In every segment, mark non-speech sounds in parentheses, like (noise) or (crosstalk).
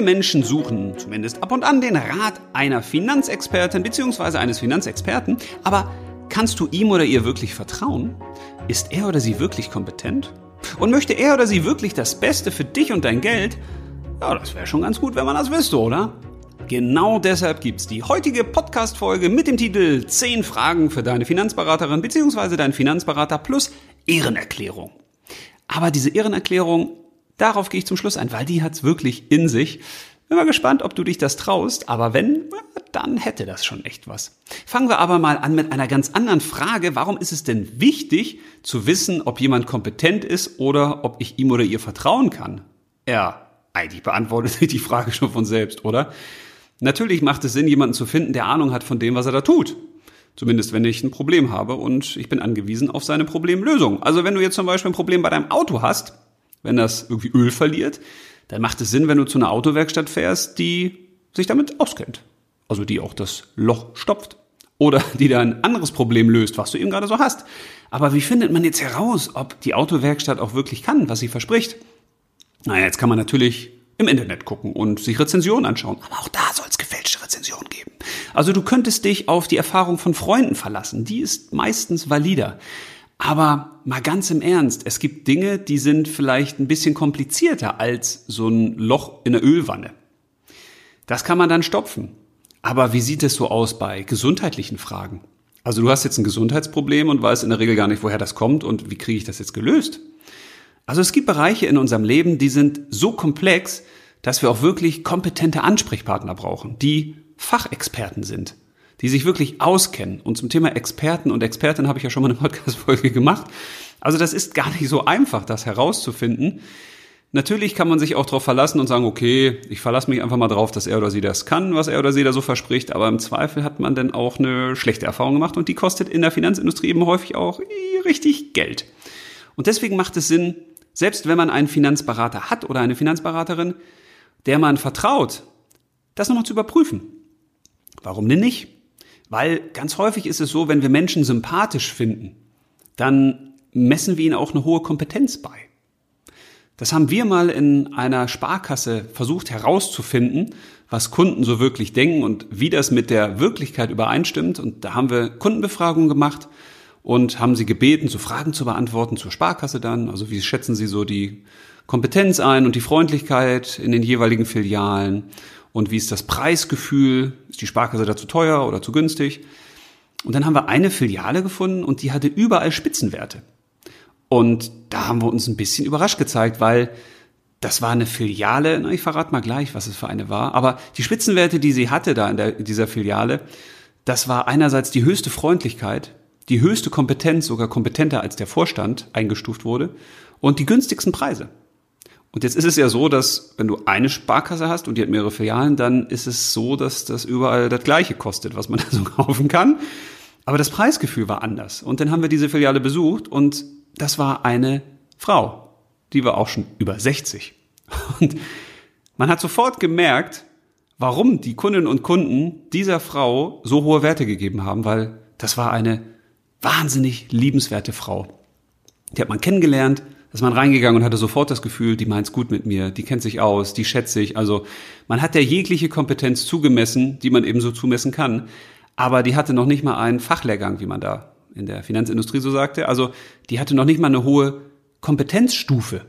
Viele Menschen suchen zumindest ab und an den Rat einer Finanzexpertin bzw. eines Finanzexperten, aber kannst du ihm oder ihr wirklich vertrauen? Ist er oder sie wirklich kompetent? Und möchte er oder sie wirklich das Beste für dich und dein Geld? Ja, das wäre schon ganz gut, wenn man das wüsste, oder? Genau deshalb gibt's die heutige Podcast-Folge mit dem Titel 10 Fragen für deine Finanzberaterin bzw. deinen Finanzberater plus Ehrenerklärung. Aber diese Ehrenerklärung, darauf gehe ich zum Schluss ein, weil die hat's wirklich in sich. Bin mal gespannt, ob du dich das traust, aber wenn, dann hätte das schon echt was. Fangen wir aber mal an mit einer ganz anderen Frage. Warum ist es denn wichtig zu wissen, ob jemand kompetent ist oder ob ich ihm oder ihr vertrauen kann? Ja, eigentlich beantwortet sich die Frage schon von selbst, oder? Natürlich macht es Sinn, jemanden zu finden, der Ahnung hat von dem, was er da tut. Zumindest wenn ich ein Problem habe und ich bin angewiesen auf seine Problemlösung. Also wenn du jetzt zum Beispiel ein Problem bei deinem Auto hast, wenn das irgendwie Öl verliert, dann macht es Sinn, wenn du zu einer Autowerkstatt fährst, die sich damit auskennt. Also die auch das Loch stopft. Oder die da ein anderes Problem löst, was du eben gerade so hast. Aber wie findet man jetzt heraus, ob die Autowerkstatt auch wirklich kann, was sie verspricht? Naja, jetzt kann man natürlich im Internet gucken und sich Rezensionen anschauen. Aber auch da soll es gefälschte Rezensionen geben. Also du könntest dich auf die Erfahrung von Freunden verlassen. Die ist meistens valider. Aber mal ganz im Ernst, es gibt Dinge, die sind vielleicht ein bisschen komplizierter als so ein Loch in der Ölwanne. Das kann man dann stopfen. Aber wie sieht es so aus bei gesundheitlichen Fragen? Also du hast jetzt ein Gesundheitsproblem und weißt in der Regel gar nicht, woher das kommt und wie kriege ich das jetzt gelöst? Also es gibt Bereiche in unserem Leben, die sind so komplex, dass wir auch wirklich kompetente Ansprechpartner brauchen, die Fachexperten sind, die sich wirklich auskennen. Und zum Thema Experten und Expertin habe ich ja schon mal eine (laughs) Podcast-Folge gemacht. Also das ist gar nicht so einfach, das herauszufinden. Natürlich kann man sich auch darauf verlassen und sagen, okay, ich verlasse mich einfach mal drauf, dass er oder sie das kann, was er oder sie da so verspricht. Aber im Zweifel hat man dann auch eine schlechte Erfahrung gemacht und die kostet in der Finanzindustrie eben häufig auch richtig Geld. Und deswegen macht es Sinn, selbst wenn man einen Finanzberater hat oder eine Finanzberaterin, der man vertraut, das nochmal zu überprüfen. Warum denn nicht? Weil ganz häufig ist es so, wenn wir Menschen sympathisch finden, dann messen wir ihnen auch eine hohe Kompetenz bei. Das haben wir mal in einer Sparkasse versucht herauszufinden, was Kunden so wirklich denken und wie das mit der Wirklichkeit übereinstimmt. Und da haben wir Kundenbefragungen gemacht und haben sie gebeten, so Fragen zu beantworten zur Sparkasse dann. Also wie schätzen sie so die Kompetenz ein und die Freundlichkeit in den jeweiligen Filialen? Und wie ist das Preisgefühl? Ist die Sparkasse da zu teuer oder zu günstig? Und dann haben wir eine Filiale gefunden und die hatte überall Spitzenwerte. Und da haben wir uns ein bisschen überrascht gezeigt, weil das war eine Filiale, na, ich verrate mal gleich, was es für eine war, aber die Spitzenwerte, die sie hatte da in, der, in dieser Filiale, das war einerseits die höchste Freundlichkeit, die höchste Kompetenz, sogar kompetenter als der Vorstand, eingestuft wurde und die günstigsten Preise. Und jetzt ist es ja so, dass wenn du eine Sparkasse hast und die hat mehrere Filialen, dann ist es so, dass das überall das Gleiche kostet, was man (laughs) da so kaufen kann. Aber das Preisgefühl war anders. Und dann haben wir diese Filiale besucht und das war eine Frau. Die war auch schon über 60. (laughs) Und man hat sofort gemerkt, warum die Kundinnen und Kunden dieser Frau so hohe Werte gegeben haben, weil das war eine wahnsinnig liebenswerte Frau. Die hat man kennengelernt, ist man reingegangen und hatte sofort das Gefühl, die meint's gut mit mir, die kennt sich aus, die schätzt sich. Also man hat der jegliche Kompetenz zugemessen, die man eben so zumessen kann. Aber die hatte noch nicht mal einen Fachlehrgang, wie man da in der Finanzindustrie so sagte. Also die hatte noch nicht mal eine hohe Kompetenzstufe.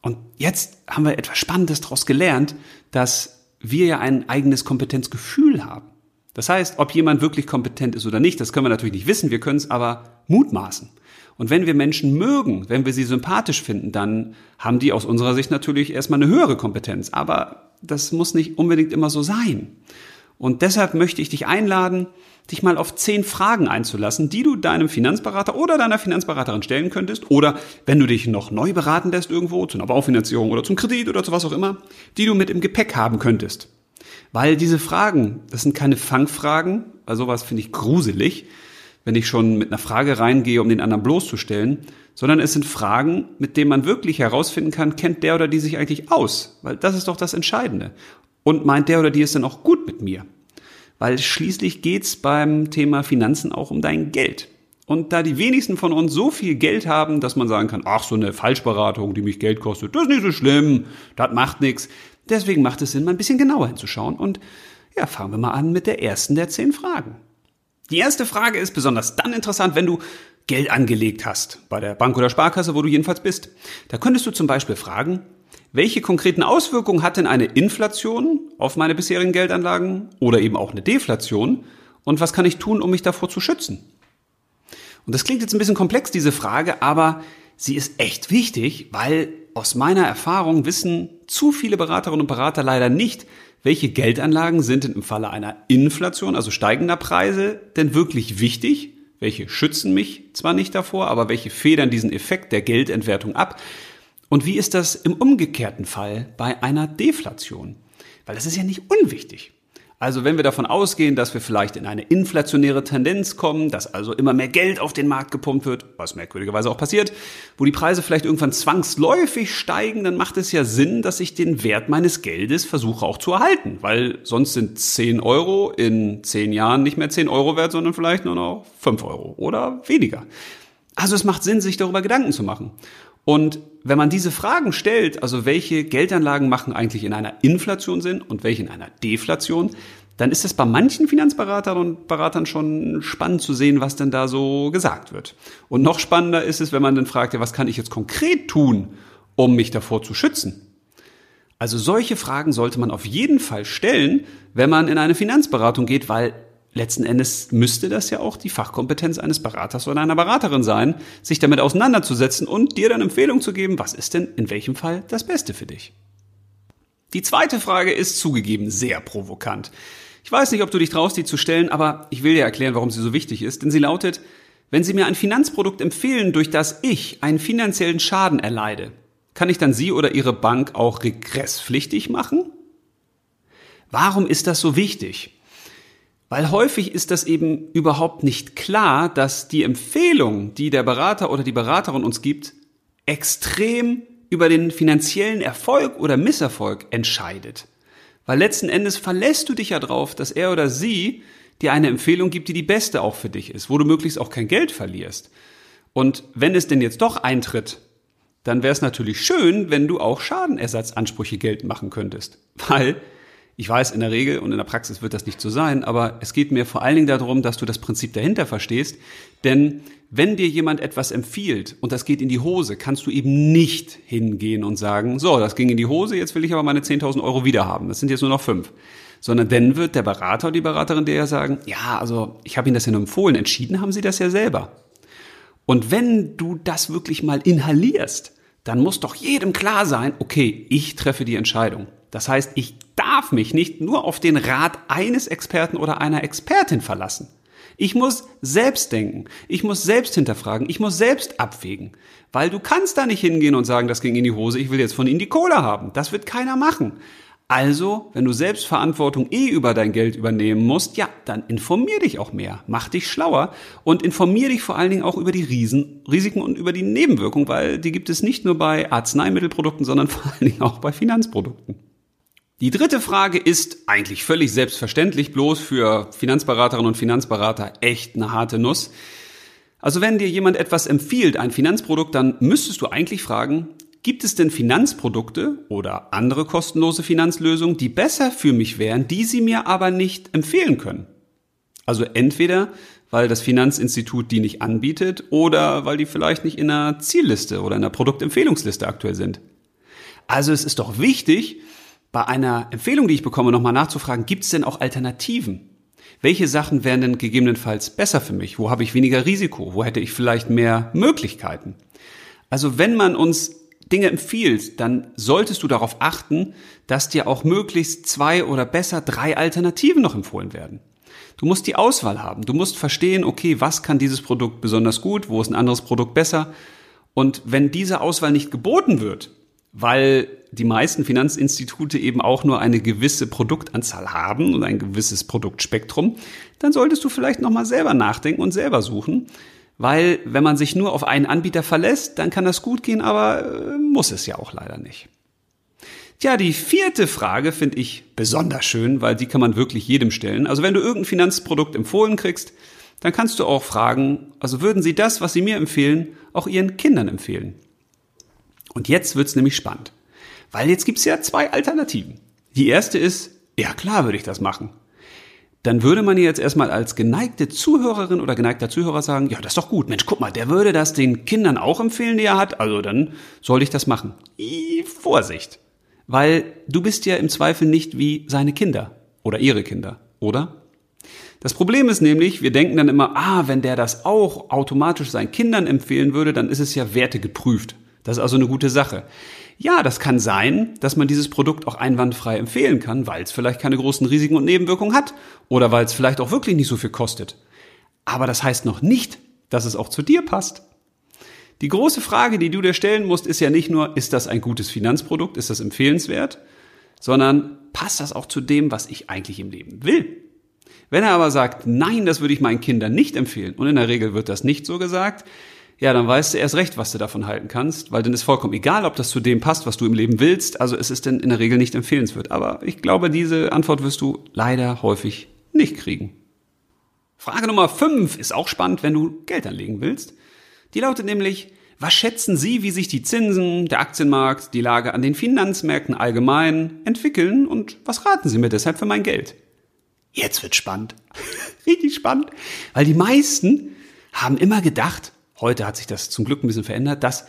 Und jetzt haben wir etwas Spannendes daraus gelernt, dass wir ja ein eigenes Kompetenzgefühl haben. Das heißt, ob jemand wirklich kompetent ist oder nicht, das können wir natürlich nicht wissen, wir können es aber mutmaßen. Und wenn wir Menschen mögen, wenn wir sie sympathisch finden, dann haben die aus unserer Sicht natürlich erstmal eine höhere Kompetenz. Aber das muss nicht unbedingt immer so sein. Und deshalb möchte ich dich einladen, dich mal auf zehn Fragen einzulassen, die du deinem Finanzberater oder deiner Finanzberaterin stellen könntest. Oder wenn du dich noch neu beraten lässt irgendwo, zu einer Baufinanzierung oder zum Kredit oder zu was auch immer, die du mit im Gepäck haben könntest. Weil diese Fragen, das sind keine Fangfragen, weil sowas finde ich gruselig, wenn ich schon mit einer Frage reingehe, um den anderen bloßzustellen, sondern es sind Fragen, mit denen man wirklich herausfinden kann, kennt der oder die sich eigentlich aus? Weil das ist doch das Entscheidende. Und meint der oder die es denn auch gut mit mir? Weil schließlich geht's beim Thema Finanzen auch um dein Geld. Und da die wenigsten von uns so viel Geld haben, dass man sagen kann, ach, so eine Falschberatung, die mich Geld kostet, das ist nicht so schlimm, das macht nichts, Deswegen macht es Sinn, mal ein bisschen genauer hinzuschauen. Und ja, fangen wir mal an mit der ersten der zehn Fragen. Die erste Frage ist besonders dann interessant, wenn du Geld angelegt hast, bei der Bank oder Sparkasse, wo du jedenfalls bist. Da könntest du zum Beispiel fragen, welche konkreten Auswirkungen hat denn eine Inflation auf meine bisherigen Geldanlagen oder eben auch eine Deflation und was kann ich tun, um mich davor zu schützen? Und das klingt jetzt ein bisschen komplex, diese Frage, aber sie ist echt wichtig, weil aus meiner Erfahrung wissen zu viele Beraterinnen und Berater leider nicht, welche Geldanlagen sind denn im Falle einer Inflation, also steigender Preise, denn wirklich wichtig? Welche schützen mich zwar nicht davor, aber welche federn diesen Effekt der Geldentwertung ab? Und wie ist das im umgekehrten Fall bei einer Deflation? Weil das ist ja nicht unwichtig. Also wenn wir davon ausgehen, dass wir vielleicht in eine inflationäre Tendenz kommen, dass also immer mehr Geld auf den Markt gepumpt wird, was merkwürdigerweise auch passiert, wo die Preise vielleicht irgendwann zwangsläufig steigen, dann macht es ja Sinn, dass ich den Wert meines Geldes versuche auch zu erhalten, weil sonst sind 10 Euro in 10 Jahren nicht mehr 10 Euro wert, sondern vielleicht nur noch 5 Euro oder weniger. Also es macht Sinn, sich darüber Gedanken zu machen. Und wenn man diese Fragen stellt, also welche Geldanlagen machen eigentlich in einer Inflation Sinn und welche in einer Deflation, dann ist es bei manchen Finanzberatern und Beratern schon spannend zu sehen, was denn da so gesagt wird. Und noch spannender ist es, wenn man dann fragt, ja, was kann ich jetzt konkret tun, um mich davor zu schützen? Also solche Fragen sollte man auf jeden Fall stellen, wenn man in eine Finanzberatung geht, weil letzten Endes müsste das ja auch die Fachkompetenz eines Beraters oder einer Beraterin sein, sich damit auseinanderzusetzen und dir dann Empfehlung zu geben, was ist denn in welchem Fall das Beste für dich. Die zweite Frage ist zugegeben sehr provokant. Ich weiß nicht, ob du dich traust, die zu stellen, aber ich will dir erklären, warum sie so wichtig ist, denn sie lautet, wenn Sie mir ein Finanzprodukt empfehlen, durch das ich einen finanziellen Schaden erleide, kann ich dann Sie oder Ihre Bank auch regresspflichtig machen? Warum ist das so wichtig? Weil häufig ist das eben überhaupt nicht klar, dass die Empfehlung, die der Berater oder die Beraterin uns gibt, extrem über den finanziellen Erfolg oder Misserfolg entscheidet. Weil letzten Endes verlässt du dich ja drauf, dass er oder sie dir eine Empfehlung gibt, die die beste auch für dich ist, wo du möglichst auch kein Geld verlierst. Und wenn es denn jetzt doch eintritt, dann wäre es natürlich schön, wenn du auch Schadenersatzansprüche Geld machen könntest. Weil ich weiß, in der Regel und in der Praxis wird das nicht so sein, aber es geht mir vor allen Dingen darum, dass du das Prinzip dahinter verstehst. Denn wenn dir jemand etwas empfiehlt und das geht in die Hose, kannst du eben nicht hingehen und sagen, so, das ging in die Hose, jetzt will ich aber meine 10.000 Euro wieder haben. Das sind jetzt nur noch fünf. Sondern dann wird der Berater oder die Beraterin dir ja sagen, ja, also ich habe Ihnen das ja nur empfohlen, entschieden haben Sie das ja selber. Und wenn du das wirklich mal inhalierst, dann muss doch jedem klar sein, okay, ich treffe die Entscheidung. Das heißt, ich darf mich nicht nur auf den Rat eines Experten oder einer Expertin verlassen. Ich muss selbst denken, ich muss selbst hinterfragen, ich muss selbst abwägen. Weil du kannst da nicht hingehen und sagen, das ging in die Hose, ich will jetzt von Ihnen die Kohle haben. Das wird keiner machen. Also, wenn du selbst Verantwortung eh über dein Geld übernehmen musst, ja, dann informier dich auch mehr, mach dich schlauer und informier dich vor allen Dingen auch über die Riesen, Risiken und über die Nebenwirkungen, weil die gibt es nicht nur bei Arzneimittelprodukten, sondern (laughs) vor allen Dingen auch bei Finanzprodukten. Die dritte Frage ist eigentlich völlig selbstverständlich, bloß für Finanzberaterinnen und Finanzberater echt eine harte Nuss. Also wenn dir jemand etwas empfiehlt, ein Finanzprodukt, dann müsstest du eigentlich fragen, gibt es denn Finanzprodukte oder andere kostenlose Finanzlösungen, die besser für mich wären, die sie mir aber nicht empfehlen können? Also entweder, weil das Finanzinstitut die nicht anbietet oder weil die vielleicht nicht in einer Zielliste oder in einer Produktempfehlungsliste aktuell sind. Also es ist doch wichtig, bei einer Empfehlung, die ich bekomme, nochmal nachzufragen, gibt es denn auch Alternativen? Welche Sachen wären denn gegebenenfalls besser für mich? Wo habe ich weniger Risiko? Wo hätte ich vielleicht mehr Möglichkeiten? Also wenn man uns Dinge empfiehlt, dann solltest du darauf achten, dass dir auch möglichst zwei oder besser drei Alternativen noch empfohlen werden. Du musst die Auswahl haben. Du musst verstehen, okay, was kann dieses Produkt besonders gut, wo ist ein anderes Produkt besser? Und wenn diese Auswahl nicht geboten wird, weil die meisten Finanzinstitute eben auch nur eine gewisse Produktanzahl haben und ein gewisses Produktspektrum, dann solltest du vielleicht nochmal selber nachdenken und selber suchen. Weil wenn man sich nur auf einen Anbieter verlässt, dann kann das gut gehen, aber äh, muss es ja auch leider nicht. Tja, die vierte Frage finde ich besonders schön, weil die kann man wirklich jedem stellen. Also wenn du irgendein Finanzprodukt empfohlen kriegst, dann kannst du auch fragen, also würden Sie das, was Sie mir empfehlen, auch Ihren Kindern empfehlen? Und jetzt wird's nämlich spannend. Weil jetzt gibt's ja zwei Alternativen. Die erste ist, ja klar würde ich das machen. Dann würde man jetzt erstmal als geneigte Zuhörerin oder geneigter Zuhörer sagen, ja, das ist doch gut. Mensch, guck mal, der würde das den Kindern auch empfehlen, die er hat. Also dann sollte ich das machen. I, Vorsicht. Weil du bist ja im Zweifel nicht wie seine Kinder oder ihre Kinder, oder? Das Problem ist nämlich, wir denken dann immer, ah, wenn der das auch automatisch seinen Kindern empfehlen würde, dann ist es ja wertegeprüft. Das ist also eine gute Sache. Ja, das kann sein, dass man dieses Produkt auch einwandfrei empfehlen kann, weil es vielleicht keine großen Risiken und Nebenwirkungen hat oder weil es vielleicht auch wirklich nicht so viel kostet. Aber das heißt noch nicht, dass es auch zu dir passt. Die große Frage, die du dir stellen musst, ist ja nicht nur, ist das ein gutes Finanzprodukt, ist das empfehlenswert, sondern passt das auch zu dem, was ich eigentlich im Leben will? Wenn er aber sagt, nein, das würde ich meinen Kindern nicht empfehlen, und in der Regel wird das nicht so gesagt, ja, dann weißt du erst recht, was du davon halten kannst, weil dann ist vollkommen egal, ob das zu dem passt, was du im Leben willst. Also es ist denn in der Regel nicht empfehlenswert. Aber ich glaube, diese Antwort wirst du leider häufig nicht kriegen. Frage Nummer 5 ist auch spannend, wenn du Geld anlegen willst. Die lautet nämlich, was schätzen Sie, wie sich die Zinsen, der Aktienmarkt, die Lage an den Finanzmärkten allgemein entwickeln und was raten Sie mir deshalb für mein Geld? Jetzt wird spannend. (laughs) Richtig spannend. Weil die meisten haben immer gedacht, heute hat sich das zum Glück ein bisschen verändert, dass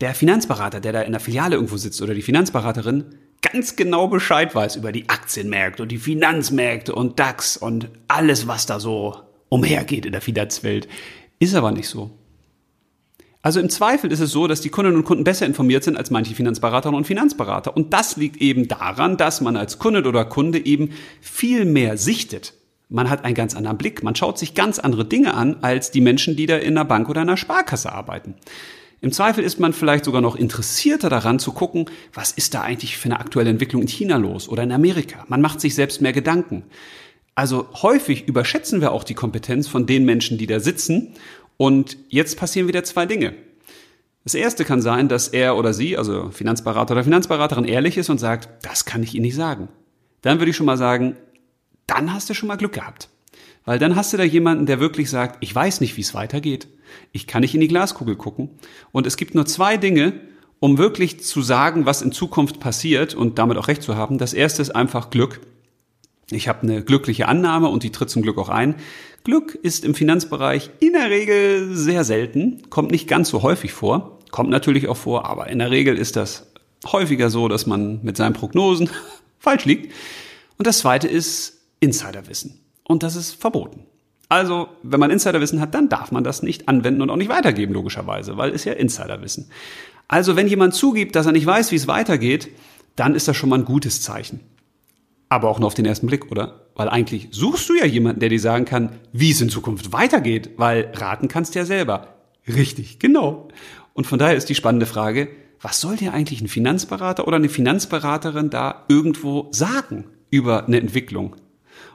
der Finanzberater, der da in der Filiale irgendwo sitzt oder die Finanzberaterin ganz genau Bescheid weiß über die Aktienmärkte und die Finanzmärkte und DAX und alles, was da so umhergeht in der Finanzwelt. Ist aber nicht so. Also im Zweifel ist es so, dass die Kundinnen und Kunden besser informiert sind als manche Finanzberaterinnen und Finanzberater. Und das liegt eben daran, dass man als Kundin oder Kunde eben viel mehr sichtet. Man hat einen ganz anderen Blick. Man schaut sich ganz andere Dinge an als die Menschen, die da in einer Bank oder einer Sparkasse arbeiten. Im Zweifel ist man vielleicht sogar noch interessierter daran zu gucken, was ist da eigentlich für eine aktuelle Entwicklung in China los oder in Amerika. Man macht sich selbst mehr Gedanken. Also häufig überschätzen wir auch die Kompetenz von den Menschen, die da sitzen und jetzt passieren wieder zwei Dinge. Das erste kann sein, dass er oder sie, also Finanzberater oder Finanzberaterin, ehrlich ist und sagt, das kann ich Ihnen nicht sagen. Dann würde ich schon mal sagen, dann hast du schon mal Glück gehabt. Weil dann hast du da jemanden, der wirklich sagt, ich weiß nicht, wie es weitergeht. Ich kann nicht in die Glaskugel gucken. Und es gibt nur zwei Dinge, um wirklich zu sagen, was in Zukunft passiert und damit auch recht zu haben. Das erste ist einfach Glück. Ich habe eine glückliche Annahme und die tritt zum Glück auch ein. Glück ist im Finanzbereich in der Regel sehr selten, kommt nicht ganz so häufig vor, kommt natürlich auch vor, aber in der Regel ist das häufiger so, dass man mit seinen Prognosen (laughs) falsch liegt. Und das zweite ist Insiderwissen. Und das ist verboten. Also, wenn man Insiderwissen hat, dann darf man das nicht anwenden und auch nicht weitergeben, logischerweise, weil es ja Insiderwissen. Also, wenn jemand zugibt, dass er nicht weiß, wie es weitergeht, dann ist das schon mal ein gutes Zeichen. Aber auch nur auf den ersten Blick, oder? Weil eigentlich suchst du ja jemanden, der dir sagen kann, wie es in Zukunft weitergeht, weil raten kannst ja selber. Richtig, genau. Und von daher ist die spannende Frage, was soll dir eigentlich ein Finanzberater oder eine Finanzberaterin da irgendwo sagen über eine Entwicklung?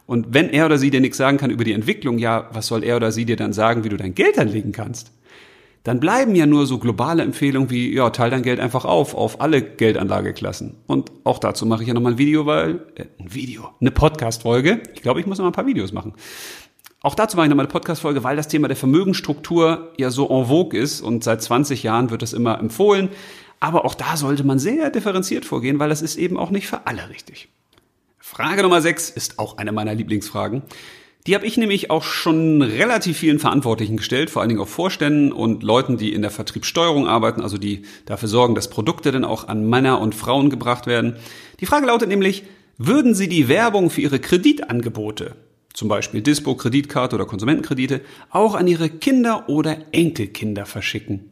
Und wenn er oder sie dir nichts sagen kann über die Entwicklung, ja, was soll er oder sie dir dann sagen, wie du dein Geld anlegen kannst? dann bleiben ja nur so globale Empfehlungen wie, ja, teil dein Geld einfach auf, auf alle Geldanlageklassen. Und auch dazu mache ich ja nochmal ein Video, weil, äh, ein Video, eine Podcast-Folge. Ich glaube, ich muss noch mal ein paar Videos machen. Auch dazu mache ich nochmal eine Podcast-Folge, weil das Thema der Vermögensstruktur ja so en vogue ist und seit 20 Jahren wird das immer empfohlen. Aber auch da sollte man sehr differenziert vorgehen, weil das ist eben auch nicht für alle richtig. Frage Nummer 6 ist auch eine meiner Lieblingsfragen. Die habe ich nämlich auch schon relativ vielen Verantwortlichen gestellt, vor allen Dingen auch Vorständen und Leuten, die in der Vertriebssteuerung arbeiten, also die dafür sorgen, dass Produkte dann auch an Männer und Frauen gebracht werden. Die Frage lautet nämlich, würden Sie die Werbung für Ihre Kreditangebote, zum Beispiel Dispo, Kreditkarte oder Konsumentenkredite, auch an Ihre Kinder oder Enkelkinder verschicken?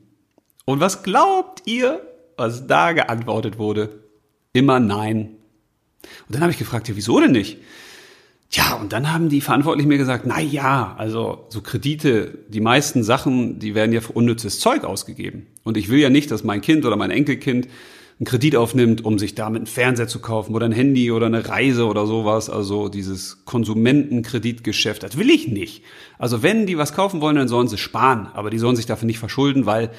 Und was glaubt ihr, was da geantwortet wurde? Immer nein. Und dann habe ich gefragt, ja, wieso denn nicht? Ja, und dann haben die Verantwortlichen mir gesagt, na ja, also so Kredite, die meisten Sachen, die werden ja für unnützes Zeug ausgegeben. Und ich will ja nicht, dass mein Kind oder mein Enkelkind einen Kredit aufnimmt, um sich damit einen Fernseher zu kaufen oder ein Handy oder eine Reise oder sowas. Also dieses Konsumentenkreditgeschäft, das will ich nicht. Also wenn die was kaufen wollen, dann sollen sie sparen, aber die sollen sich dafür nicht verschulden, weil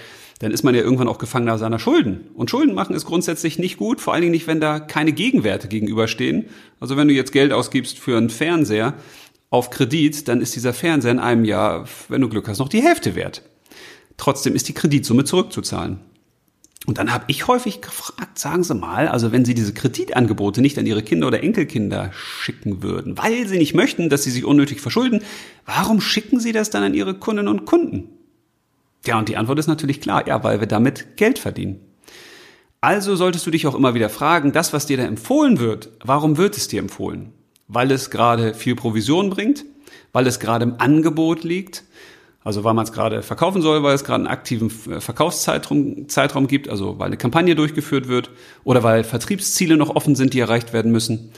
dann ist man ja irgendwann auch Gefangener seiner Schulden. Und Schulden machen ist grundsätzlich nicht gut, vor allen Dingen nicht, wenn da keine Gegenwerte gegenüberstehen. Also wenn du jetzt Geld ausgibst für einen Fernseher auf Kredit, dann ist dieser Fernseher in einem Jahr, wenn du Glück hast, noch die Hälfte wert. Trotzdem ist die Kreditsumme zurückzuzahlen. Und dann habe ich häufig gefragt, sagen Sie mal, also wenn Sie diese Kreditangebote nicht an Ihre Kinder oder Enkelkinder schicken würden, weil Sie nicht möchten, dass sie sich unnötig verschulden, warum schicken Sie das dann an Ihre Kundinnen und Kunden? Ja, und die Antwort ist natürlich klar, ja, weil wir damit Geld verdienen. Also solltest du dich auch immer wieder fragen, das, was dir da empfohlen wird, warum wird es dir empfohlen? Weil es gerade viel Provision bringt? Weil es gerade im Angebot liegt? Also weil man es gerade verkaufen soll, weil es gerade einen aktiven äh, Verkaufszeitraum Zeitraum gibt, also weil eine Kampagne durchgeführt wird oder weil Vertriebsziele noch offen sind, die erreicht werden müssen.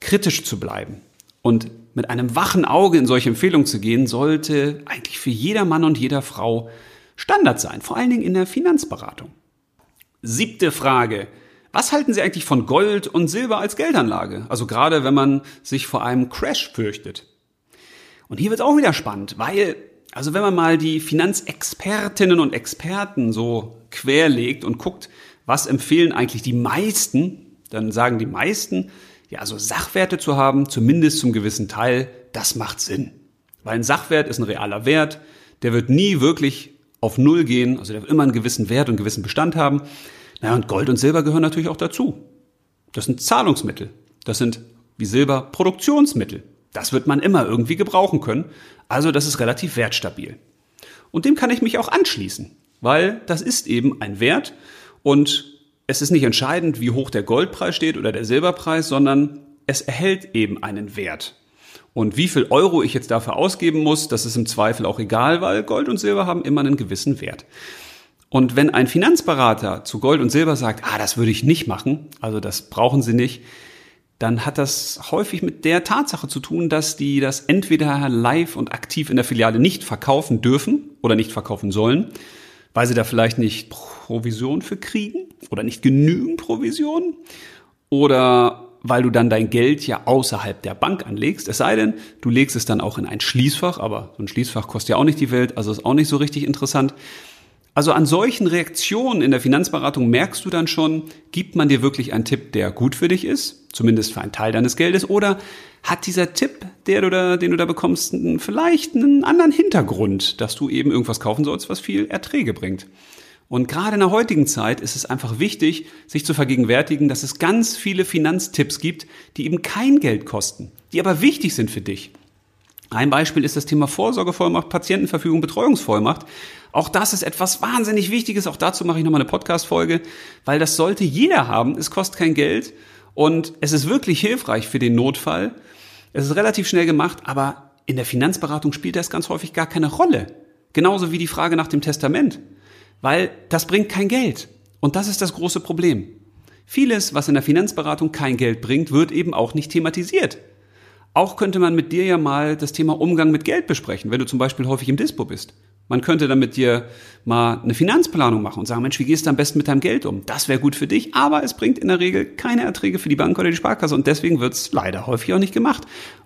Kritisch zu bleiben und mit einem wachen Auge in solche Empfehlungen zu gehen, sollte eigentlich für jeder Mann und jeder Frau Standard sein, vor allen Dingen in der Finanzberatung. Siebte Frage. Was halten Sie eigentlich von Gold und Silber als Geldanlage? Also gerade wenn man sich vor einem Crash fürchtet. Und hier wird es auch wieder spannend, weil also wenn man mal die Finanzexpertinnen und Experten so querlegt und guckt, was empfehlen eigentlich die meisten, dann sagen die meisten, ja, also Sachwerte zu haben, zumindest zum gewissen Teil, das macht Sinn. Weil ein Sachwert ist ein realer Wert, der wird nie wirklich auf Null gehen, also der immer einen gewissen Wert und einen gewissen Bestand haben. Naja, und Gold und Silber gehören natürlich auch dazu. Das sind Zahlungsmittel. Das sind wie Silber Produktionsmittel. Das wird man immer irgendwie gebrauchen können. Also das ist relativ wertstabil. Und dem kann ich mich auch anschließen, weil das ist eben ein Wert und es ist nicht entscheidend, wie hoch der Goldpreis steht oder der Silberpreis, sondern es erhält eben einen Wert. Und wie viel Euro ich jetzt dafür ausgeben muss, das ist im Zweifel auch egal, weil Gold und Silber haben immer einen gewissen Wert. Und wenn ein Finanzberater zu Gold und Silber sagt, ah, das würde ich nicht machen, also das brauchen Sie nicht, dann hat das häufig mit der Tatsache zu tun, dass die das entweder live und aktiv in der Filiale nicht verkaufen dürfen oder nicht verkaufen sollen, weil sie da vielleicht nicht Provision für kriegen oder nicht genügend Provision oder weil du dann dein Geld ja außerhalb der Bank anlegst. Es sei denn, du legst es dann auch in ein Schließfach, aber so ein Schließfach kostet ja auch nicht die Welt, also ist auch nicht so richtig interessant. Also an solchen Reaktionen in der Finanzberatung merkst du dann schon, gibt man dir wirklich einen Tipp, der gut für dich ist, zumindest für einen Teil deines Geldes, oder hat dieser Tipp, der du da, den du da bekommst, vielleicht einen anderen Hintergrund, dass du eben irgendwas kaufen sollst, was viel Erträge bringt. Und gerade in der heutigen Zeit ist es einfach wichtig, sich zu vergegenwärtigen, dass es ganz viele Finanztipps gibt, die eben kein Geld kosten, die aber wichtig sind für dich. Ein Beispiel ist das Thema Vorsorgevollmacht, Patientenverfügung, Betreuungsvollmacht. Auch das ist etwas wahnsinnig Wichtiges. Auch dazu mache ich nochmal eine Podcast-Folge, weil das sollte jeder haben. Es kostet kein Geld und es ist wirklich hilfreich für den Notfall. Es ist relativ schnell gemacht, aber in der Finanzberatung spielt das ganz häufig gar keine Rolle. Genauso wie die Frage nach dem Testament. Weil das bringt kein Geld. Und das ist das große Problem. Vieles, was in der Finanzberatung kein Geld bringt, wird eben auch nicht thematisiert. Auch könnte man mit dir ja mal das Thema Umgang mit Geld besprechen, wenn du zum Beispiel häufig im Dispo bist. Man könnte dann mit dir mal eine Finanzplanung machen und sagen, Mensch, wie gehst du am besten mit deinem Geld um? Das wäre gut für dich, aber es bringt in der Regel keine Erträge für die Bank oder die Sparkasse und deswegen wird es leider häufig auch nicht gemacht.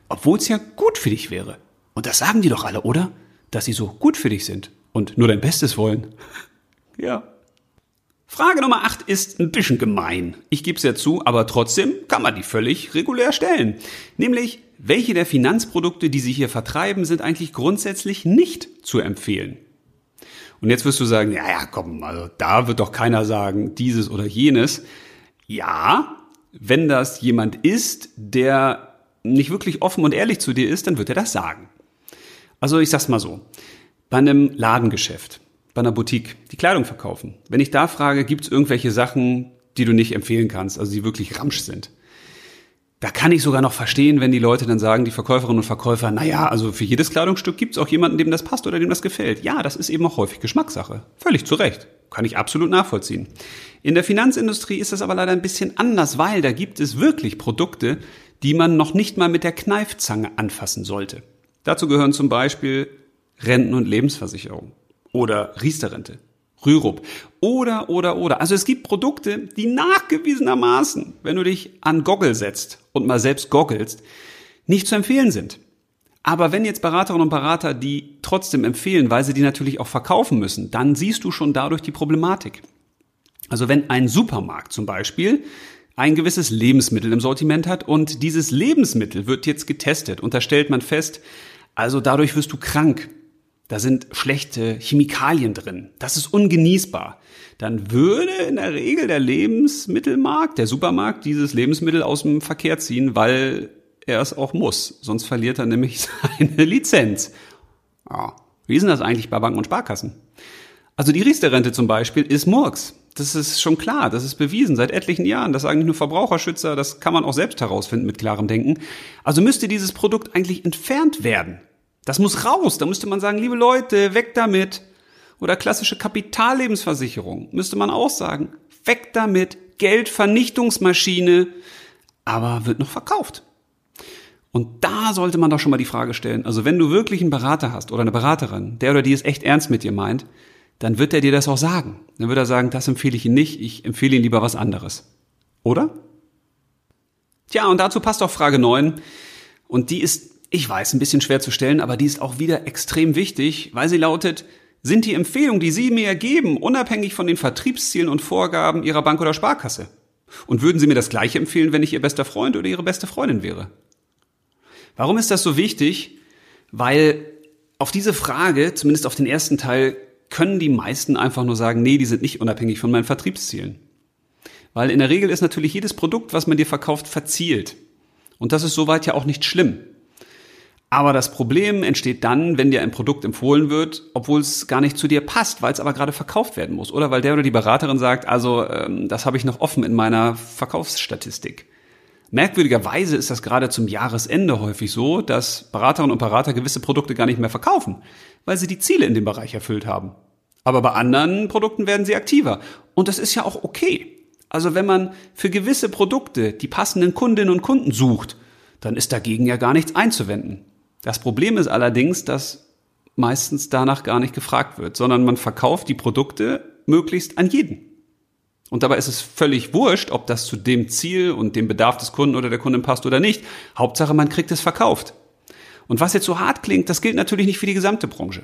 Obwohl es ja gut für dich wäre. Und das sagen die doch alle, oder? Dass sie so gut für dich sind und nur dein Bestes wollen. Ja. Frage Nummer 8 ist ein bisschen gemein. Ich gebe es ja zu, aber trotzdem kann man die völlig regulär stellen. Nämlich, welche der Finanzprodukte, die Sie hier vertreiben, sind eigentlich grundsätzlich nicht zu empfehlen? Und jetzt wirst du sagen, ja, ja, komm, also da wird doch keiner sagen, dieses oder jenes. Ja, wenn das jemand ist, der nicht wirklich offen und ehrlich zu dir ist, dann wird er das sagen. Also ich sag's mal so. Bei einem Ladengeschäft, bei einer Boutique, die Kleidung verkaufen. Wenn ich da frage, gibt's irgendwelche Sachen, die du nicht empfehlen kannst, also die wirklich ramsch sind? Da kann ich sogar noch verstehen, wenn die Leute dann sagen, die Verkäuferinnen und Verkäufer, naja, also für jedes Kleidungsstück gibt es auch jemanden, dem das passt oder dem das gefällt. Ja, das ist eben auch häufig Geschmackssache. Völlig zu Recht. Kann ich absolut nachvollziehen. In der Finanzindustrie ist das aber leider ein bisschen anders, weil da gibt es wirklich Produkte, die man noch nicht mal mit der Kneifzange anfassen sollte. Dazu gehören zum Beispiel Renten- und Lebensversicherung oder Riester-Rente. Rürup. Oder, oder, oder. Also es gibt Produkte, die nachgewiesenermaßen, wenn du dich an Goggle setzt und mal selbst goggelst, nicht zu empfehlen sind. Aber wenn jetzt Beraterinnen und Berater die trotzdem empfehlen, weil sie die natürlich auch verkaufen müssen, dann siehst du schon dadurch die Problematik. Also wenn ein Supermarkt zum Beispiel ein gewisses Lebensmittel im Sortiment hat und dieses Lebensmittel wird jetzt getestet und da stellt man fest, also dadurch wirst du krank da sind schlechte Chemikalien drin, das ist ungenießbar, dann würde in der Regel der Lebensmittelmarkt, der Supermarkt dieses Lebensmittel aus dem Verkehr ziehen, weil er es auch muss. Sonst verliert er nämlich (laughs) seine Lizenz. Ja. Wie ist denn das eigentlich bei Banken und Sparkassen? Also die Riester-Rente zum Beispiel ist Murks. Das ist schon klar, das ist bewiesen seit etlichen Jahren. Das sagen nur Verbraucherschützer, das kann man auch selbst herausfinden mit klarem Denken. Also müsste dieses Produkt eigentlich entfernt werden. Das muss raus. Da müsste man sagen, liebe Leute, weg damit. Oder klassische Kapitallebensversicherung müsste man auch sagen, weg damit. Geldvernichtungsmaschine. Aber wird noch verkauft. Und da sollte man doch schon mal die Frage stellen, also wenn du wirklich einen Berater hast oder eine Beraterin, der oder die es echt ernst mit dir meint, dann wird er dir das auch sagen. Dann wird er sagen, das empfehle ich Ihnen nicht, ich empfehle Ihnen lieber was anderes. Oder? Tja, und dazu passt auch Frage 9. Und die ist, ich weiß, ein bisschen schwer zu stellen, aber die ist auch wieder extrem wichtig, weil sie lautet, sind die Empfehlungen, die Sie mir geben, unabhängig von den Vertriebszielen und Vorgaben Ihrer Bank oder Sparkasse? Und würden Sie mir das gleiche empfehlen, wenn ich Ihr bester Freund oder Ihre beste Freundin wäre? Warum ist das so wichtig? Weil auf diese Frage, zumindest auf den ersten Teil, können die meisten einfach nur sagen, nee, die sind nicht unabhängig von meinen Vertriebszielen. Weil in der Regel ist natürlich jedes Produkt, was man dir verkauft, verzielt. Und das ist soweit ja auch nicht schlimm. Aber das Problem entsteht dann, wenn dir ein Produkt empfohlen wird, obwohl es gar nicht zu dir passt, weil es aber gerade verkauft werden muss. Oder weil der oder die Beraterin sagt, also ähm, das habe ich noch offen in meiner Verkaufsstatistik. Merkwürdigerweise ist das gerade zum Jahresende häufig so, dass Beraterinnen und Berater gewisse Produkte gar nicht mehr verkaufen, weil sie die Ziele in dem Bereich erfüllt haben. Aber bei anderen Produkten werden sie aktiver. Und das ist ja auch okay. Also wenn man für gewisse Produkte die passenden Kundinnen und Kunden sucht, dann ist dagegen ja gar nichts einzuwenden. Das Problem ist allerdings, dass meistens danach gar nicht gefragt wird, sondern man verkauft die Produkte möglichst an jeden. Und dabei ist es völlig wurscht, ob das zu dem Ziel und dem Bedarf des Kunden oder der Kundin passt oder nicht. Hauptsache, man kriegt es verkauft. Und was jetzt so hart klingt, das gilt natürlich nicht für die gesamte Branche.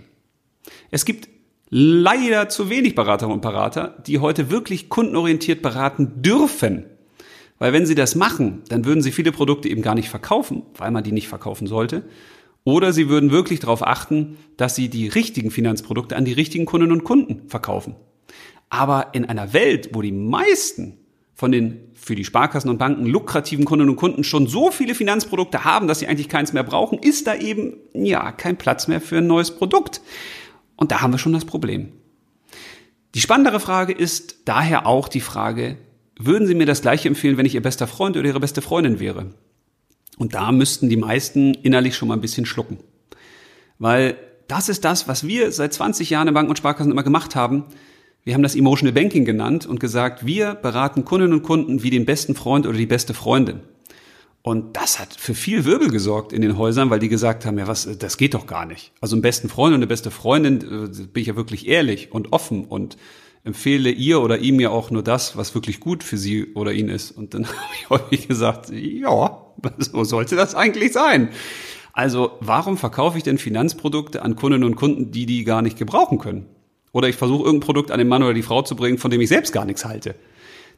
Es gibt leider zu wenig Beraterinnen und Berater, die heute wirklich kundenorientiert beraten dürfen. Weil wenn sie das machen, dann würden sie viele Produkte eben gar nicht verkaufen, weil man die nicht verkaufen sollte. Oder sie würden wirklich darauf achten, dass sie die richtigen Finanzprodukte an die richtigen Kundinnen und Kunden verkaufen. Aber in einer Welt, wo die meisten von den für die Sparkassen und Banken lukrativen Kundinnen und Kunden schon so viele Finanzprodukte haben, dass sie eigentlich keins mehr brauchen, ist da eben, ja, kein Platz mehr für ein neues Produkt. Und da haben wir schon das Problem. Die spannendere Frage ist daher auch die Frage, würden Sie mir das gleiche empfehlen, wenn ich Ihr bester Freund oder Ihre beste Freundin wäre? Und da müssten die meisten innerlich schon mal ein bisschen schlucken. Weil das ist das, was wir seit 20 Jahren in Banken und Sparkassen immer gemacht haben. Wir haben das Emotional Banking genannt und gesagt, wir beraten Kundinnen und Kunden wie den besten Freund oder die beste Freundin. Und das hat für viel Wirbel gesorgt in den Häusern, weil die gesagt haben, ja, was, das geht doch gar nicht. Also einen besten Freund und eine beste Freundin äh, bin ich ja wirklich ehrlich und offen und empfehle ihr oder ihm ja auch nur das, was wirklich gut für sie oder ihn ist. Und dann (laughs) habe ich häufig gesagt, ja, so sollte das eigentlich sein. Also warum verkaufe ich denn Finanzprodukte an Kundinnen und Kunden, die die gar nicht gebrauchen können? Oder ich versuche irgendein Produkt an den Mann oder die Frau zu bringen, von dem ich selbst gar nichts halte.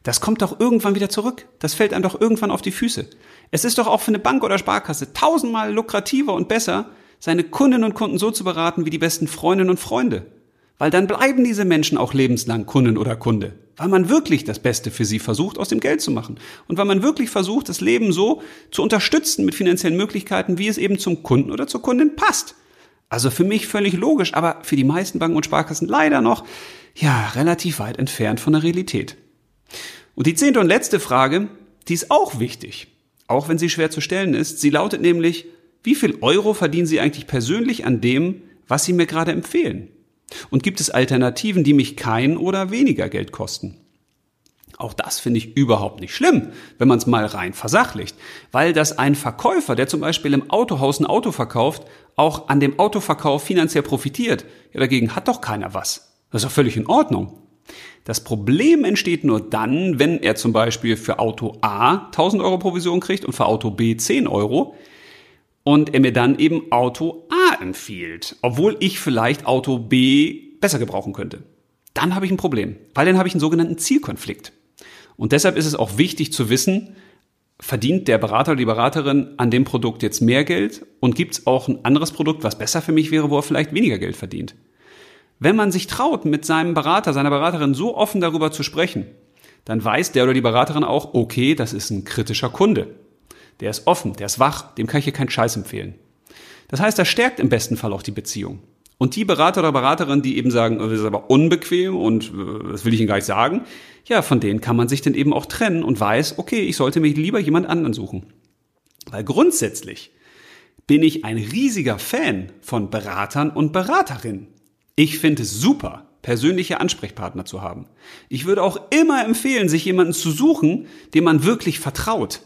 Das kommt doch irgendwann wieder zurück. Das fällt einem doch irgendwann auf die Füße. Es ist doch auch für eine Bank oder Sparkasse tausendmal lukrativer und besser, seine Kundinnen und Kunden so zu beraten wie die besten Freundinnen und Freunde. Weil dann bleiben diese Menschen auch lebenslang Kunden oder Kunde. Weil man wirklich das Beste für sie versucht, aus dem Geld zu machen. Und weil man wirklich versucht, das Leben so zu unterstützen mit finanziellen Möglichkeiten, wie es eben zum Kunden oder zur Kundin passt. Also für mich völlig logisch, aber für die meisten Banken und Sparkassen leider noch, ja, relativ weit entfernt von der Realität. Und die zehnte und letzte Frage, die ist auch wichtig, auch wenn sie schwer zu stellen ist. Sie lautet nämlich, wie viel Euro verdienen Sie eigentlich persönlich an dem, was Sie mir gerade empfehlen? Und gibt es Alternativen, die mich kein oder weniger Geld kosten? Auch das finde ich überhaupt nicht schlimm, wenn man es mal rein versachlicht, weil das ein Verkäufer, der zum Beispiel im Autohaus ein Auto verkauft, auch an dem Autoverkauf finanziell profitiert. Ja, dagegen hat doch keiner was. Das ist doch völlig in Ordnung. Das Problem entsteht nur dann, wenn er zum Beispiel für Auto A 1000 Euro Provision kriegt und für Auto B 10 Euro und er mir dann eben Auto empfiehlt, obwohl ich vielleicht Auto B besser gebrauchen könnte. Dann habe ich ein Problem, weil dann habe ich einen sogenannten Zielkonflikt. Und deshalb ist es auch wichtig zu wissen, verdient der Berater oder die Beraterin an dem Produkt jetzt mehr Geld und gibt es auch ein anderes Produkt, was besser für mich wäre, wo er vielleicht weniger Geld verdient. Wenn man sich traut, mit seinem Berater, seiner Beraterin so offen darüber zu sprechen, dann weiß der oder die Beraterin auch, okay, das ist ein kritischer Kunde. Der ist offen, der ist wach, dem kann ich hier keinen Scheiß empfehlen. Das heißt, das stärkt im besten Fall auch die Beziehung. Und die Berater oder Beraterin, die eben sagen, oh, das ist aber unbequem und äh, das will ich Ihnen gar nicht sagen, ja, von denen kann man sich dann eben auch trennen und weiß, okay, ich sollte mir lieber jemand anderen suchen. Weil grundsätzlich bin ich ein riesiger Fan von Beratern und Beraterinnen. Ich finde es super, persönliche Ansprechpartner zu haben. Ich würde auch immer empfehlen, sich jemanden zu suchen, dem man wirklich vertraut.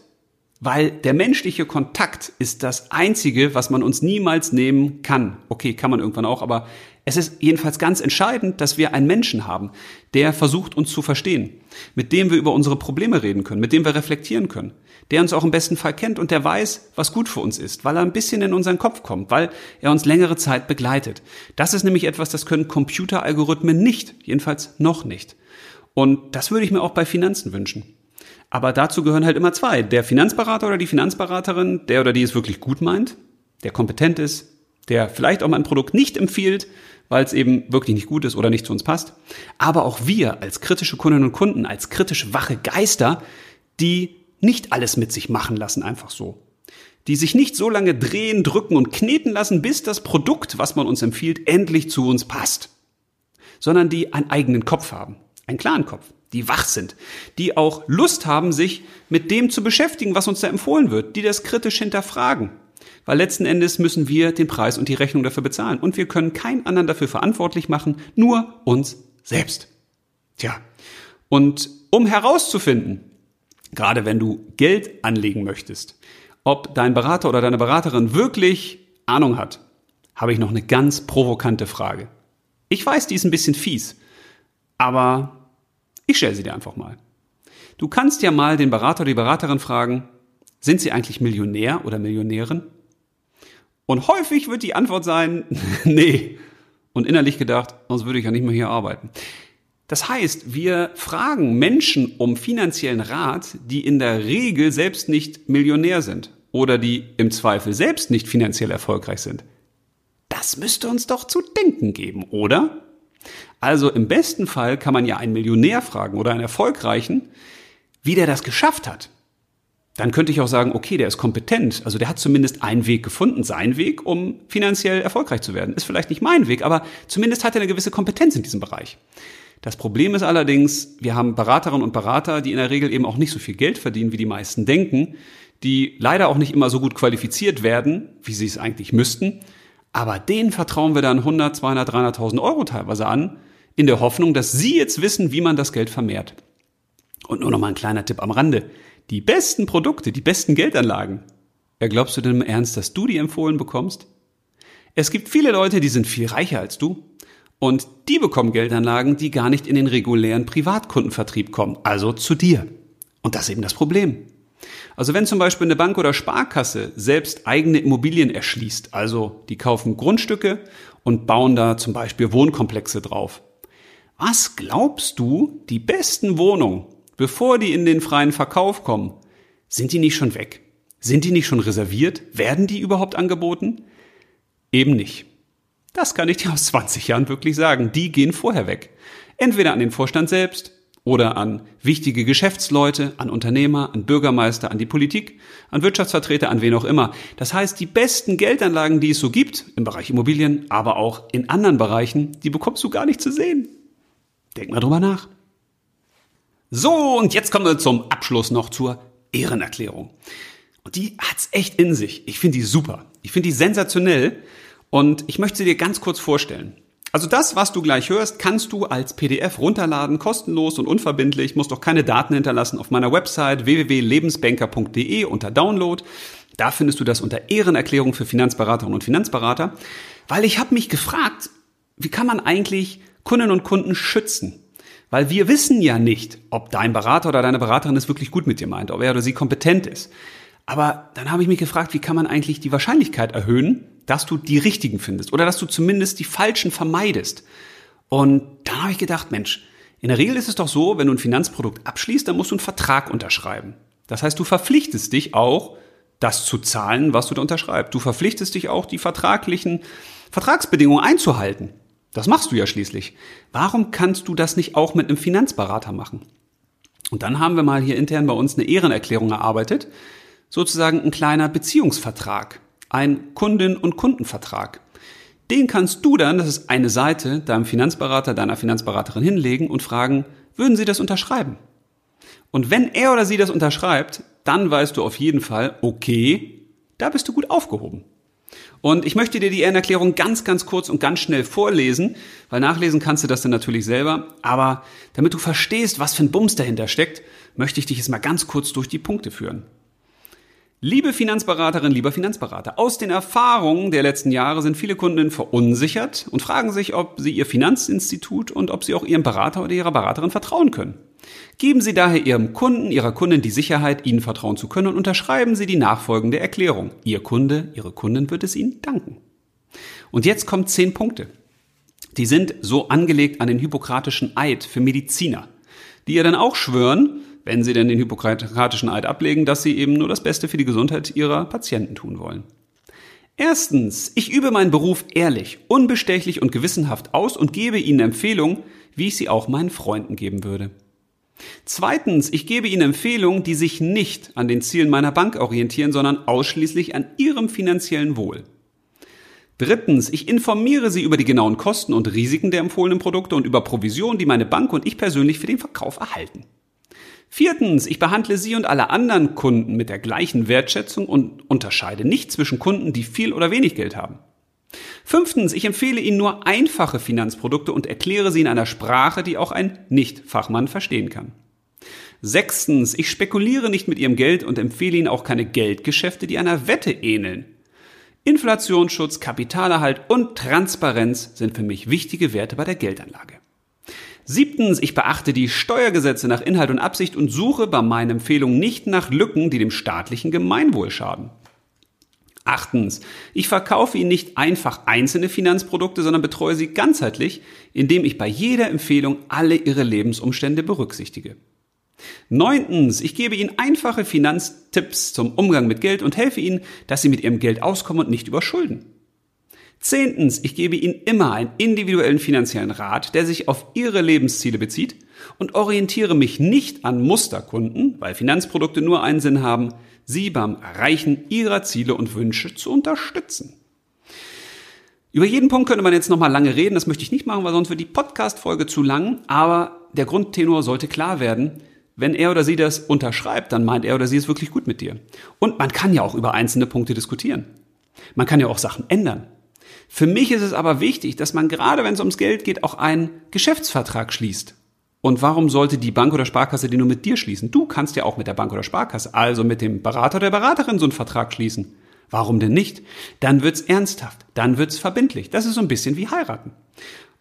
Weil der menschliche Kontakt ist das Einzige, was man uns niemals nehmen kann. Okay, kann man irgendwann auch, aber es ist jedenfalls ganz entscheidend, dass wir einen Menschen haben, der versucht, uns zu verstehen, mit dem wir über unsere Probleme reden können, mit dem wir reflektieren können, der uns auch im besten Fall kennt und der weiß, was gut für uns ist, weil er ein bisschen in unseren Kopf kommt, weil er uns längere Zeit begleitet. Das ist nämlich etwas, das können Computeralgorithmen nicht, jedenfalls noch nicht. Und das würde ich mir auch bei Finanzen wünschen. Aber dazu gehören halt immer zwei. Der Finanzberater oder die Finanzberaterin, der oder die es wirklich gut meint, der kompetent ist, der vielleicht auch mal ein Produkt nicht empfiehlt, weil es eben wirklich nicht gut ist oder nicht zu uns passt. Aber auch wir als kritische Kundinnen und Kunden, als kritisch wache Geister, die nicht alles mit sich machen lassen, einfach so. Die sich nicht so lange drehen, drücken und kneten lassen, bis das Produkt, was man uns empfiehlt, endlich zu uns passt. Sondern die einen eigenen Kopf haben. Einen klaren Kopf die wach sind, die auch Lust haben, sich mit dem zu beschäftigen, was uns da empfohlen wird, die das kritisch hinterfragen. Weil letzten Endes müssen wir den Preis und die Rechnung dafür bezahlen. Und wir können keinen anderen dafür verantwortlich machen, nur uns selbst. Tja. Und um herauszufinden, gerade wenn du Geld anlegen möchtest, ob dein Berater oder deine Beraterin wirklich Ahnung hat, habe ich noch eine ganz provokante Frage. Ich weiß, die ist ein bisschen fies, aber ich stelle sie dir einfach mal. Du kannst ja mal den Berater oder die Beraterin fragen, sind sie eigentlich Millionär oder Millionärin? Und häufig wird die Antwort sein, (laughs) nee. Und innerlich gedacht, sonst würde ich ja nicht mehr hier arbeiten. Das heißt, wir fragen Menschen um finanziellen Rat, die in der Regel selbst nicht Millionär sind oder die im Zweifel selbst nicht finanziell erfolgreich sind. Das müsste uns doch zu denken geben, oder? Also im besten Fall kann man ja einen Millionär fragen oder einen Erfolgreichen, wie der das geschafft hat. Dann könnte ich auch sagen, okay, der ist kompetent. Also der hat zumindest einen Weg gefunden, seinen Weg, um finanziell erfolgreich zu werden. Ist vielleicht nicht mein Weg, aber zumindest hat er eine gewisse Kompetenz in diesem Bereich. Das Problem ist allerdings, wir haben Beraterinnen und Berater, die in der Regel eben auch nicht so viel Geld verdienen, wie die meisten denken, die leider auch nicht immer so gut qualifiziert werden, wie sie es eigentlich müssten. Aber denen vertrauen wir dann 100, 200, 300.000 Euro teilweise an, in der Hoffnung, dass Sie jetzt wissen, wie man das Geld vermehrt. Und nur noch mal ein kleiner Tipp am Rande. Die besten Produkte, die besten Geldanlagen. Wer glaubst du denn im Ernst, dass du die empfohlen bekommst? Es gibt viele Leute, die sind viel reicher als du. Und die bekommen Geldanlagen, die gar nicht in den regulären Privatkundenvertrieb kommen, also zu dir. Und das ist eben das Problem. Also wenn zum Beispiel eine Bank oder Sparkasse selbst eigene Immobilien erschließt, also die kaufen Grundstücke und bauen da zum Beispiel Wohnkomplexe drauf, was glaubst du, die besten Wohnungen, bevor die in den freien Verkauf kommen, sind die nicht schon weg? Sind die nicht schon reserviert? Werden die überhaupt angeboten? Eben nicht. Das kann ich dir aus 20 Jahren wirklich sagen. Die gehen vorher weg. Entweder an den Vorstand selbst oder an wichtige Geschäftsleute, an Unternehmer, an Bürgermeister, an die Politik, an Wirtschaftsvertreter, an wen auch immer. Das heißt, die besten Geldanlagen, die es so gibt, im Bereich Immobilien, aber auch in anderen Bereichen, die bekommst du gar nicht zu sehen. Denk mal drüber nach. So, und jetzt kommen wir zum Abschluss noch zur Ehrenerklärung. Und die hat's echt in sich. Ich finde die super. Ich finde die sensationell. Und ich möchte sie dir ganz kurz vorstellen. Also das, was du gleich hörst, kannst du als PDF runterladen, kostenlos und unverbindlich, musst doch keine Daten hinterlassen auf meiner Website www.lebensbanker.de unter Download. Da findest du das unter Ehrenerklärung für Finanzberaterinnen und Finanzberater, weil ich habe mich gefragt, wie kann man eigentlich Kundinnen und Kunden schützen. Weil wir wissen ja nicht, ob dein Berater oder deine Beraterin es wirklich gut mit dir meint, ob er oder sie kompetent ist. Aber dann habe ich mich gefragt, wie kann man eigentlich die Wahrscheinlichkeit erhöhen, dass du die richtigen findest oder dass du zumindest die falschen vermeidest. Und dann habe ich gedacht, Mensch, in der Regel ist es doch so, wenn du ein Finanzprodukt abschließt, dann musst du einen Vertrag unterschreiben. Das heißt, du verpflichtest dich auch, das zu zahlen, was du da unterschreibst. Du verpflichtest dich auch, die vertraglichen Vertragsbedingungen einzuhalten. Das machst du ja schließlich. Warum kannst du das nicht auch mit einem Finanzberater machen? Und dann haben wir mal hier intern bei uns eine Ehrenerklärung erarbeitet. Sozusagen ein kleiner Beziehungsvertrag. Ein Kundin- und Kundenvertrag. Den kannst du dann, das ist eine Seite, deinem Finanzberater, deiner Finanzberaterin hinlegen und fragen, würden sie das unterschreiben? Und wenn er oder sie das unterschreibt, dann weißt du auf jeden Fall, okay, da bist du gut aufgehoben. Und ich möchte dir die Ehrenerklärung ganz, ganz kurz und ganz schnell vorlesen, weil nachlesen kannst du das dann natürlich selber. Aber damit du verstehst, was für ein Bums dahinter steckt, möchte ich dich jetzt mal ganz kurz durch die Punkte führen. Liebe Finanzberaterin, lieber Finanzberater, aus den Erfahrungen der letzten Jahre sind viele Kunden verunsichert und fragen sich, ob sie ihr Finanzinstitut und ob sie auch ihrem Berater oder ihrer Beraterin vertrauen können. Geben Sie daher Ihrem Kunden, Ihrer Kundin die Sicherheit, Ihnen vertrauen zu können und unterschreiben Sie die nachfolgende Erklärung. Ihr Kunde, Ihre Kundin wird es Ihnen danken. Und jetzt kommen zehn Punkte. Die sind so angelegt an den Hippokratischen Eid für Mediziner, die ja dann auch schwören, wenn sie denn den hippokratischen Eid ablegen, dass sie eben nur das Beste für die Gesundheit ihrer Patienten tun wollen. Erstens, ich übe meinen Beruf ehrlich, unbestechlich und gewissenhaft aus und gebe Ihnen Empfehlungen, wie ich sie auch meinen Freunden geben würde. Zweitens, ich gebe Ihnen Empfehlungen, die sich nicht an den Zielen meiner Bank orientieren, sondern ausschließlich an Ihrem finanziellen Wohl. Drittens, ich informiere Sie über die genauen Kosten und Risiken der empfohlenen Produkte und über Provisionen, die meine Bank und ich persönlich für den Verkauf erhalten. Viertens, ich behandle Sie und alle anderen Kunden mit der gleichen Wertschätzung und unterscheide nicht zwischen Kunden, die viel oder wenig Geld haben. Fünftens, ich empfehle Ihnen nur einfache Finanzprodukte und erkläre sie in einer Sprache, die auch ein Nicht-Fachmann verstehen kann. Sechstens, ich spekuliere nicht mit Ihrem Geld und empfehle Ihnen auch keine Geldgeschäfte, die einer Wette ähneln. Inflationsschutz, Kapitalerhalt und Transparenz sind für mich wichtige Werte bei der Geldanlage. Siebtens, ich beachte die Steuergesetze nach Inhalt und Absicht und suche bei meinen Empfehlungen nicht nach Lücken, die dem staatlichen Gemeinwohl schaden. Achtens, ich verkaufe Ihnen nicht einfach einzelne Finanzprodukte, sondern betreue Sie ganzheitlich, indem ich bei jeder Empfehlung alle Ihre Lebensumstände berücksichtige. Neuntens, ich gebe Ihnen einfache Finanztipps zum Umgang mit Geld und helfe Ihnen, dass Sie mit Ihrem Geld auskommen und nicht überschulden. Zehntens, ich gebe Ihnen immer einen individuellen finanziellen Rat, der sich auf Ihre Lebensziele bezieht und orientiere mich nicht an Musterkunden, weil Finanzprodukte nur einen Sinn haben, Sie beim Erreichen Ihrer Ziele und Wünsche zu unterstützen. Über jeden Punkt könnte man jetzt nochmal lange reden, das möchte ich nicht machen, weil sonst wird die Podcast-Folge zu lang, aber der Grundtenor sollte klar werden. Wenn er oder sie das unterschreibt, dann meint er oder sie es wirklich gut mit dir. Und man kann ja auch über einzelne Punkte diskutieren. Man kann ja auch Sachen ändern. Für mich ist es aber wichtig, dass man gerade, wenn es ums Geld geht, auch einen Geschäftsvertrag schließt. Und warum sollte die Bank oder Sparkasse den nur mit dir schließen? Du kannst ja auch mit der Bank oder Sparkasse, also mit dem Berater oder der Beraterin so einen Vertrag schließen. Warum denn nicht? Dann wird's ernsthaft, dann wird's verbindlich. Das ist so ein bisschen wie heiraten.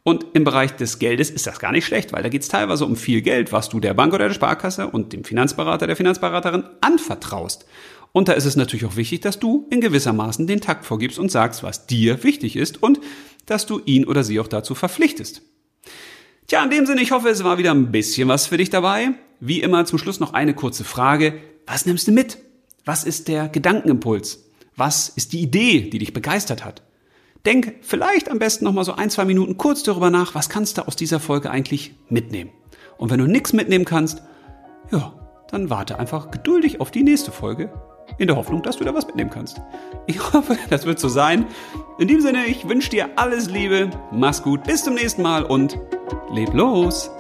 Und im Bereich des Geldes ist das gar nicht schlecht, weil da geht's teilweise um viel Geld, was du der Bank oder der Sparkasse und dem Finanzberater, der Finanzberaterin anvertraust. Und da ist es natürlich auch wichtig, dass du in gewissermaßen den Takt vorgibst und sagst, was dir wichtig ist und dass du ihn oder sie auch dazu verpflichtest. Tja, in dem Sinne, ich hoffe, es war wieder ein bisschen was für dich dabei. Wie immer zum Schluss noch eine kurze Frage. Was nimmst du mit? Was ist der Gedankenimpuls? Was ist die Idee, die dich begeistert hat? Denk vielleicht am besten noch mal so ein, zwei Minuten kurz darüber nach, was kannst du aus dieser Folge eigentlich mitnehmen? Und wenn du nichts mitnehmen kannst, ja, dann warte einfach geduldig auf die nächste Folge in der Hoffnung, dass du da was mitnehmen kannst. Ich (laughs) hoffe, das wird so sein. In dem Sinne, ich wünsche dir alles Liebe, mach's gut, bis zum nächsten Mal und leb los!